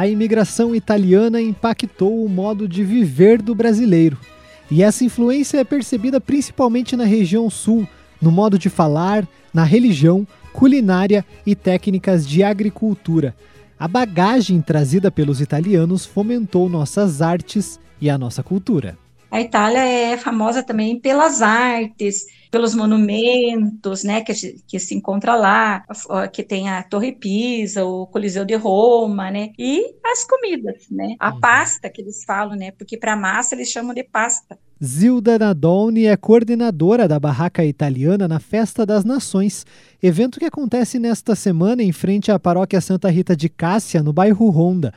A imigração italiana impactou o modo de viver do brasileiro. E essa influência é percebida principalmente na região sul, no modo de falar, na religião, culinária e técnicas de agricultura. A bagagem trazida pelos italianos fomentou nossas artes e a nossa cultura. A Itália é famosa também pelas artes, pelos monumentos, né, que, que se encontra lá, que tem a Torre Pisa, o Coliseu de Roma, né, e as comidas, né, a uhum. pasta que eles falam, né, porque para massa eles chamam de pasta. Zilda Nadolni é coordenadora da Barraca Italiana na Festa das Nações, evento que acontece nesta semana em frente à Paróquia Santa Rita de Cássia, no bairro Ronda.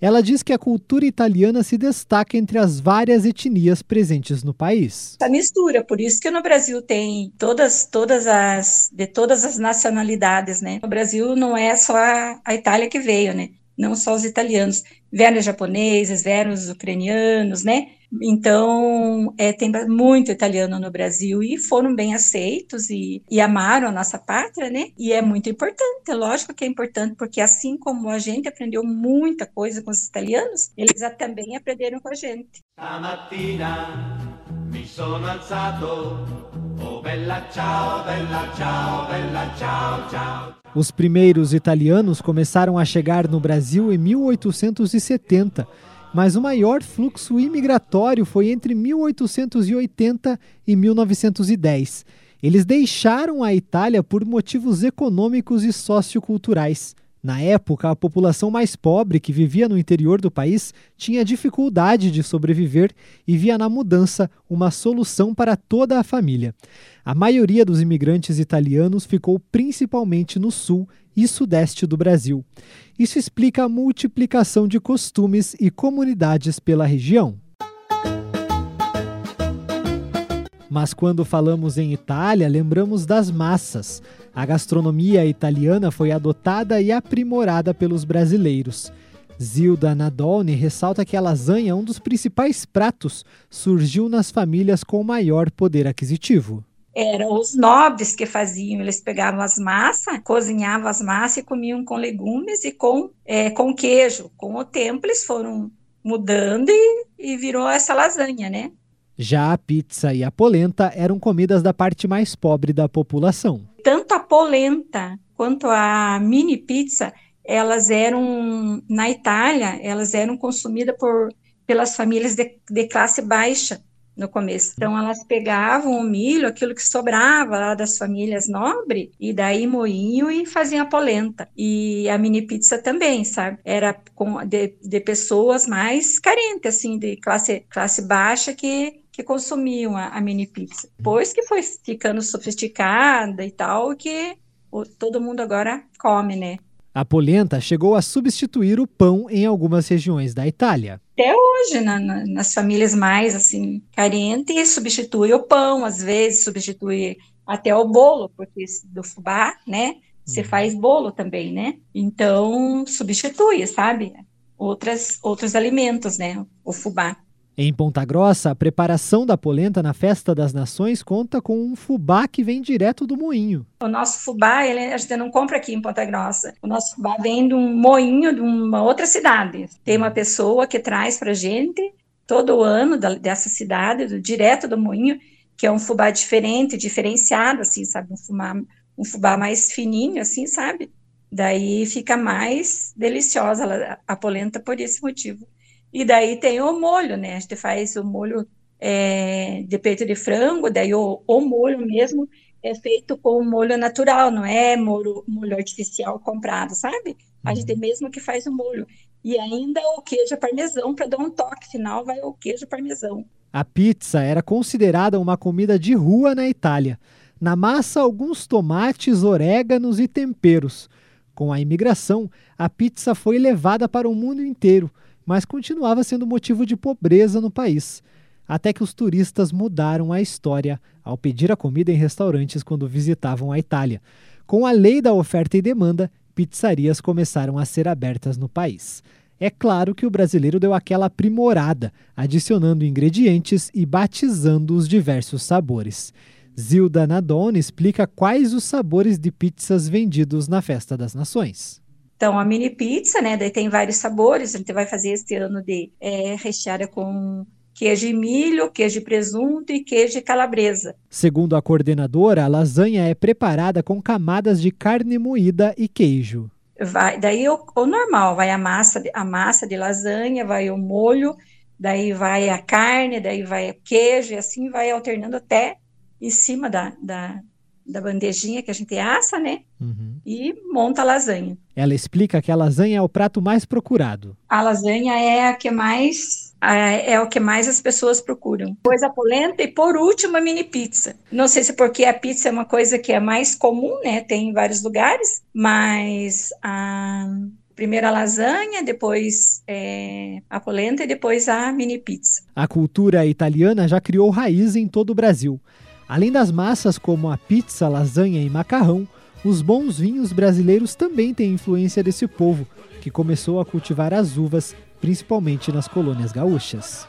Ela diz que a cultura italiana se destaca entre as várias etnias presentes no país. A mistura, por isso que no Brasil tem todas, todas as de todas as nacionalidades, né? No Brasil não é só a, a Itália que veio, né? Não só os italianos, vieram os japoneses, vieram os ucranianos, né? Então, é, tem muito italiano no Brasil e foram bem aceitos e, e, amaram a nossa pátria, né? E é muito importante, é lógico que é importante, porque assim como a gente aprendeu muita coisa com os italianos, eles também aprenderam com a gente. Stamattina mi sono alzato, oh bella ciao, bella ciao, bella ciao, ciao. Os primeiros italianos começaram a chegar no Brasil em 1870 mas o maior fluxo imigratório foi entre 1880 e 1910. Eles deixaram a Itália por motivos econômicos e socioculturais. Na época, a população mais pobre que vivia no interior do país tinha dificuldade de sobreviver e via na mudança uma solução para toda a família. A maioria dos imigrantes italianos ficou principalmente no sul e sudeste do Brasil. Isso explica a multiplicação de costumes e comunidades pela região. Mas quando falamos em Itália, lembramos das massas. A gastronomia italiana foi adotada e aprimorada pelos brasileiros. Zilda Nadolny ressalta que a lasanha, um dos principais pratos, surgiu nas famílias com maior poder aquisitivo eram os nobres que faziam, eles pegavam as massas, cozinhavam as massas e comiam com legumes e com, é, com queijo. Com o tempo eles foram mudando e, e virou essa lasanha, né? Já a pizza e a polenta eram comidas da parte mais pobre da população. Tanto a polenta quanto a mini pizza, elas eram, na Itália, elas eram consumidas por, pelas famílias de, de classe baixa no começo. Então elas pegavam o milho, aquilo que sobrava lá das famílias nobres, e daí moinho e faziam a polenta. E a mini pizza também, sabe? Era com, de, de pessoas mais carentes, assim, de classe, classe baixa que que consumiam a, a, mini pizza. Depois que foi ficando sofisticada e tal, que o, todo mundo agora come, né? A polenta chegou a substituir o pão em algumas regiões da Itália. Até hoje, na, na, nas famílias mais assim carentes, substitui o pão, às vezes substitui até o bolo, porque do fubá, né? Você uhum. faz bolo também, né? Então substitui, sabe? Outras, outros alimentos, né? O fubá. Em Ponta Grossa, a preparação da polenta na Festa das Nações conta com um fubá que vem direto do moinho. O nosso fubá, ele, a gente não compra aqui em Ponta Grossa. O nosso fubá vem de um moinho de uma outra cidade. Tem uma pessoa que traz para gente todo ano da, dessa cidade, do, direto do moinho, que é um fubá diferente, diferenciado, assim, sabe? Um fubá, um fubá mais fininho, assim, sabe? Daí fica mais deliciosa a, a polenta por esse motivo. E daí tem o molho, né? A gente faz o molho é, de peito de frango, daí o, o molho mesmo é feito com molho natural, não é molho, molho artificial comprado, sabe? A uhum. gente mesmo que faz o molho. E ainda o queijo parmesão, para dar um toque final, vai o queijo parmesão. A pizza era considerada uma comida de rua na Itália. Na massa, alguns tomates, oréganos e temperos. Com a imigração, a pizza foi levada para o mundo inteiro mas continuava sendo motivo de pobreza no país. Até que os turistas mudaram a história ao pedir a comida em restaurantes quando visitavam a Itália. Com a lei da oferta e demanda, pizzarias começaram a ser abertas no país. É claro que o brasileiro deu aquela aprimorada, adicionando ingredientes e batizando os diversos sabores. Zilda Nadone explica quais os sabores de pizzas vendidos na Festa das Nações. Então, a mini pizza, né? Daí tem vários sabores. A gente vai fazer este ano de é, recheada com queijo e milho, queijo e presunto e queijo e calabresa. Segundo a coordenadora, a lasanha é preparada com camadas de carne moída e queijo. Vai, daí o, o normal, vai a massa, a massa de lasanha, vai o molho, daí vai a carne, daí vai o queijo, e assim vai alternando até em cima da, da, da bandejinha que a gente assa, né? Uhum. E monta a lasanha. Ela explica que a lasanha é o prato mais procurado. A lasanha é a que mais é o que mais as pessoas procuram. Depois a polenta e por último a mini pizza. Não sei se é porque a pizza é uma coisa que é mais comum, né? Tem em vários lugares, mas a primeiro a lasanha, depois é, a polenta e depois a mini pizza. A cultura italiana já criou raiz em todo o Brasil. Além das massas como a pizza, lasanha e macarrão, os bons vinhos brasileiros também têm influência desse povo, que começou a cultivar as uvas, principalmente nas colônias gaúchas.